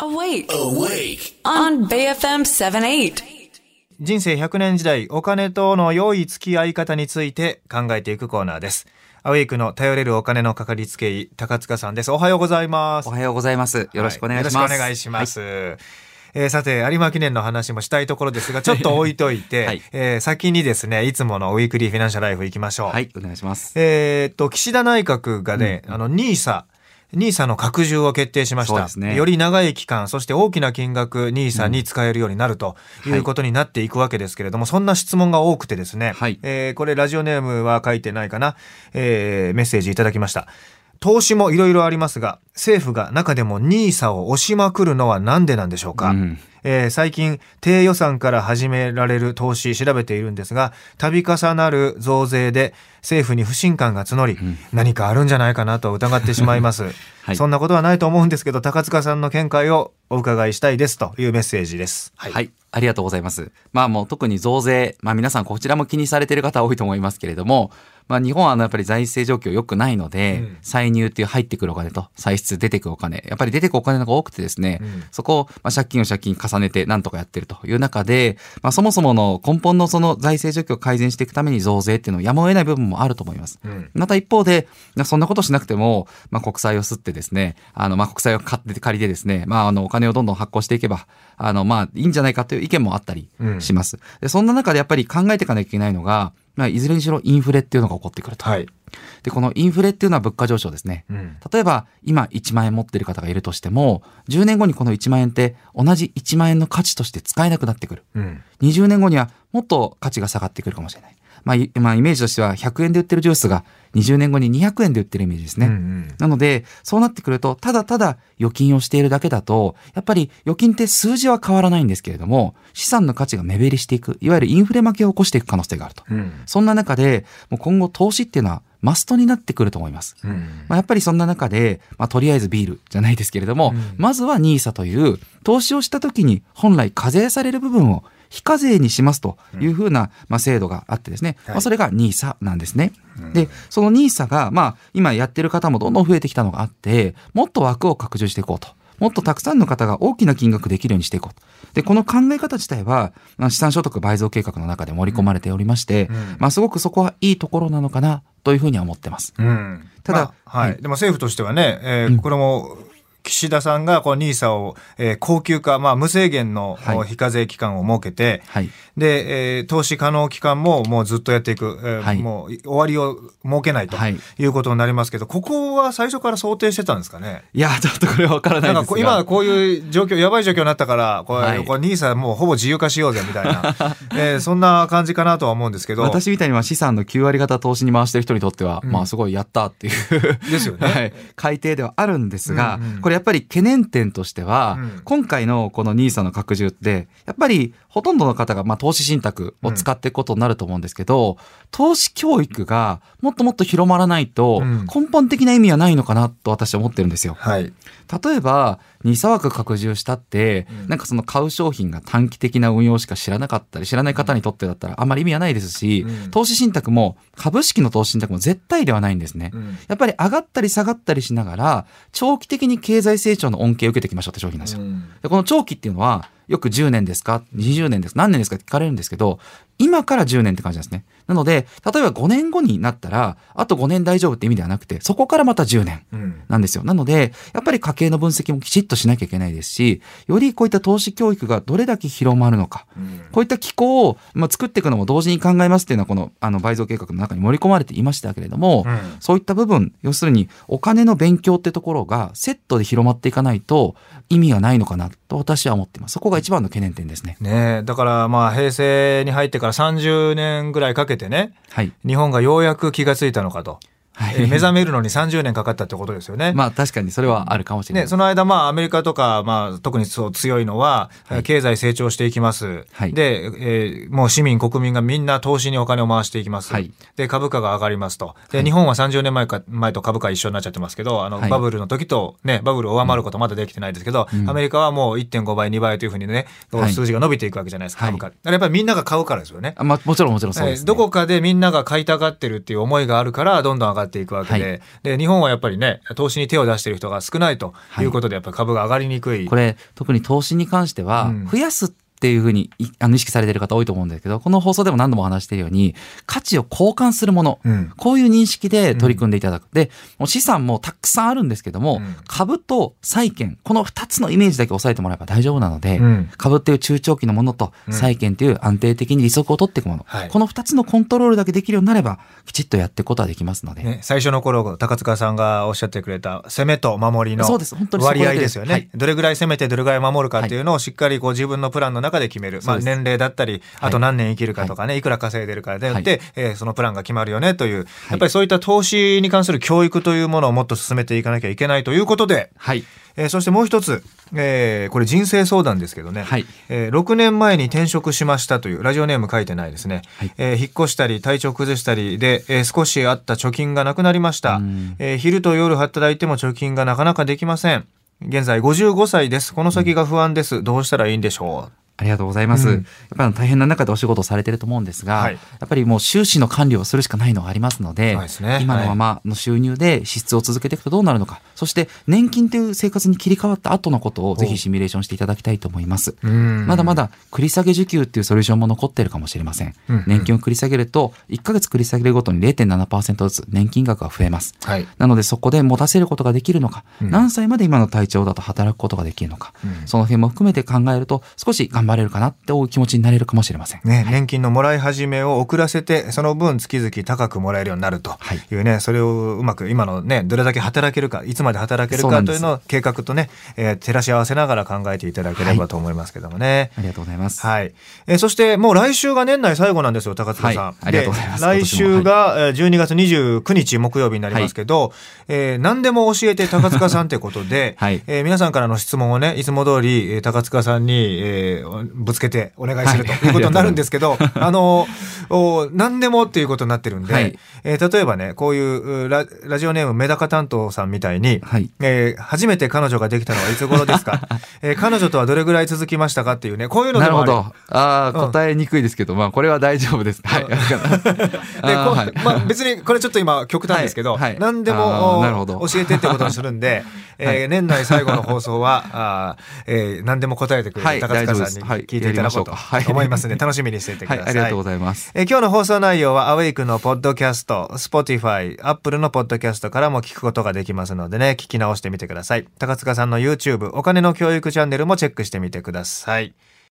Awake. Awake. On BFM 78. 人生100年時代、お金との良い付き合い方について考えていくコーナーです。アウェイクの頼れるお金のかかりつけ医、高塚さんです。おはようございます。おはようございます。よろしくお願いします。はよろしくお願いします。えーさて、有馬記念の話もしたいところですが、ちょっと置いといて、はいえー先にですね、いつものウィークリーフィナンシャルライフ行きましょう。はい、お願いします。えーっと、岸田内閣がね、あの、ニーサ、ニーサの拡充を決定しました。ね。より長い期間、そして大きな金額、ニーサに使えるようになるということになっていくわけですけれども、そんな質問が多くてですね、はい。えーこれラジオネームは書いてないかな、えーメッセージいただきました。投資もいろいろありますが、政府が中でもニーサを押しまくるのは何でなんでしょうか、うんえー最近低予算から始められる投資調べているんですが度重なる増税で政府に不信感が募り、何かあるんじゃないかなと疑ってしまいます、はい。そんなことはないと思うんですけど高塚さんの見解をお伺いしたいですというメッセージです。はい、ありがとうございます。まあもう特に増税、まあ皆さんこちらも気にされている方多いと思いますけれども、まあ日本はあのやっぱり財政状況良くないので、うん。歳入っていう入ってくるお金と歳出出てくるお金、やっぱり出てくるお金の方が多くてですね、うん。そこをまあ借金を借金重ねてなんとかやってるという中で、まあそもそもの根本のその財政状況を改善していくために増税っていうのをやむを得ない部分もあると思います。うん。また一方で、まあそんなことしなくても、まあ、国債を吸ってですね、あの、まあ、国債を買って借りてですね、まあ、あの、お金をどんどん発行していけば、あの、まあ、いいんじゃないかという意見もあったりします。で、そんな中でやっぱり考えていかなきゃいけないのが、まあ、いずれにしろインフレっていうのが起こってくると。はい、で、このインフレっていうのは物価上昇ですね。うん例えば、今1万円持ってる方がいるとしても、10年後にこの1万円って同じ1万円の価値として使えなくなってくる。うん20年後にはもっと価値が下がってくるかもしれない。まあ、いまあ、イメージとしては100円で売ってるジュースが20年後に200円で売ってるイメージですね。うんうんなので、そうなってくると、ただただ預金をしているだけだと、やっぱり預金って数字は変わらないんですけれども、資産の価値が目減りしていく、いわゆるインフレ負けを起こしていく可能性があると。うんそんな中で、もう今後投資っていうのはマストになってくると思います。うんまあ、やっぱりそんな中で、まあ、とりあえずビールじゃないですけれども、うんまずは NISA という投資をした時に本来課税される部分を非課税にしますというふうな、まあ、制度があってですね、はい。まあ、それが NISA なんですね。で、その NISA が、まあ、今やってる方もどんどん増えてきたのがあって、もっと枠を拡充していこうと。もっとたくさんの方が大きな金額できるようにしていこうと。で、この考え方自体は、まあ資産所得倍増計画の中で盛り込まれておりまして、うん。まあ、すごくそこはいいところなのかなというふうには思ってます。うん。ただまあはい、はい。でも政府としてはね、えーこれも岸田さんがこの NISA を、えー高級化、まあ、無制限のはい。お非課税期間を設けて、はい。で、えー投資可能期間ももうずっとやっていく、えーはい。もう終わりを設けないとはい。いうことになりますけど、ここは最初から想定してたんですかね？いや、ちょっとこれはわからなですが。今こういう状況、やばい状況になったから、これ、はい。これ NISA もうほぼ自由化しようぜみたいな、えーそんな感じかなとは思うんですけど。私みたいにまあ資産の9割方投資に回してる人にとっては、うん。まあすごいやったっていう。ですよね。はい、改定ではあるんですが、うんうん。これやっぱり懸念点としては、うん今回のこの NISA の拡充って、やっぱりほとんどの方がまあ投資信託を使っていくことになると思うんですけど、投資教育がもっともっと広まらないとうん根本的な意味はないのかなと私は思ってるんですよ。はい。例えば、2枠拡充したって、うんなんかその買う商品が短期的な運用しか知らなかったり、知らない方にとってだったらあんまり意味はないですし、うん投資信託も、株式の投資信託も絶対ではないんですね。うんやっぱり上がったり下がったりしながら、長期的に経済成長の恩恵を受けていきましょうって商品なんですよ。うんでこの長期っていうのは、よく10年ですか ?20 年ですか何年ですか？って聞かれるんですけど、今から10年って感じなんですね。なので、例えば5年後になったら、あと5年大丈夫って意味ではなくて、そこからまた10年。うんなんですよ。なので、やっぱり家計の分析もきちっとしなきゃいけないですし、よりこういった投資教育がどれだけ広まるのか、うんこういった機構を、まあ、作っていくのも同時に考えますっていうのは、このあの倍増計画の中に盛り込まれていましたけれども、うんそういった部分、要するにお金の勉強ってところがセットで広まっていかないと意味がないのかなと私は思っています。そこが一番の懸念点ですね。ねえだからまあ平成に入ってから30年ぐらいかけてねはい。日本がようやく気がついたのかと、はいえー目覚めるのに30年かかったってことですよね。まあ確かにそれはあるかもしれない。ね、その間、まあ、アメリカとか、まあ、特にそう強いのは、はい経済成長していきます。はいで、えーもう市民、国民がみんな投資にお金を回していきます。はいで、株価が上がりますと。で、はい日本は30年前か、前と株価一緒になっちゃってますけど、あの、はいバブルの時とね、バブルを上回ることはまだできてないですけど、うんアメリカはもう1.5倍、2倍というふうにね、数字が伸びていくわけじゃないですか、はい株価。やっぱりみんなが買うからですよね。あまあもちろんもちろんそうです、ねえーどこかでみんなが買いたがってるっていう思いがあるから、どんどん上がっっていくわけで、で、日本はやっぱりね、投資に手を出している人が少ないということで、やっぱり株が上がりにくい。これ、特に投資に関しては、増やすっていうふうにいあの意識されてる方多いと思うんですけど、この放送でも何度も話しているように、価値を交換するもの、うん。こういう認識で取り組んでいただく。で、もう資産もたくさんあるんですけども、うん。株と債券、この2つのイメージだけ押さえてもらえば大丈夫なので、うん。株っていう中長期のものと、うん。債券っていう安定的に利息を取っていくもの、はい。この2つのコントロールだけできるようになれば、きちっとやっていくことはできますので。ね、最初の頃高塚さんがおっしゃってくれた攻めと守りの割合ですよね、はい。どれぐらい攻めてどれぐらい守るかっていうのをしっかりこう自分のプランの中で決める、まあ、年齢だったりはい。あと何年生きるかとかね、い、くら稼いでるかによって、えーそのプランが決まるよねという、やっぱりそういった投資に関する教育というものをもっと進めていかなきゃいけないということで、はい。えーそしてもう一つ、えーこれ人生相談ですけどね、はい。えー6年前に転職しましたというラジオネーム書いてないですね、はい。えー引っ越したり体調崩したりで、えー少しあった貯金がなくなりました。うん、えー昼と夜働いても貯金がなかなかできません。現在55歳です。この先が不安です。どうしたらいいんでしょありがとうございます。うん。やっぱり大変な中でお仕事をされてると思うんですが、はい。やっぱりもう収支の管理をするしかないのがありますので、ね。今のままの収入で支出を続けていくとどうなるのか、そして年金という生活に切り替わった後のことをぜひシミュレーションしていただきたいと思います。ううん。まだまだ繰り下げ受給っていうソリューションも残っているかもしれません。うん。年金を繰り下げると、1ヶ月繰り下げるごとに0.7%ずつ年金額が増えます。はい。なのでそこで持たせることができるのか、うん。何歳まで今の体調だと働くことができるのか、うん。その辺も含めて考えると少し頑張れるかなっていう気持ちになれるかもしれません。ね、年金のもらい始めを遅らせてその分月々高くもらえるようになるとはいいうね、それをうまく今のねどれだけ働けるかいつまで働けるかというのを計画とね、えー照らし合わせながら考えていただければと思いますけどもね。ありがとうございます。はい、えーそしてもう来週が年内最後なんですよ高塚さん、はい。ありがとうございます。で来週がえー12月29日木曜日になりますけど、えー何でも教えて高塚さんということで、はい。えー皆さんからの質問をねいつも通り、えー高塚さんに、えーぶつけてお願いするとはい。いうことになるんですけど、あのお何でもっていうことになってるんで、はい。えー例えばねこういううララジオネームメダカ担当さんみたいに、はい。えー初めて彼女ができたのはいつ頃ですか、えー彼女とはどれぐらい続きましたかっていうねこういうのでもある。なるほど。ああ、うん。答えにくいですけど、まあこれは大丈夫です。はい。ではい。まあ、別にこれちょっと今極端ですけど、はい。はい。何であも教えてってことにするんで、えー年内最後の放送はあー、えー何でも答えてくれはいる高塚さんに聞いていただこうと思いますので、楽しみにしていてくだはい、さい。ありがとうございます。え今日の放送内容はアウェイクのポッドキャスト、Spotify、Apple のポッドキャストからも聞くことができますのでね、聞き直してみてください。高塚さんの YouTube、お金の教育チャンネルもチェックしてみてください。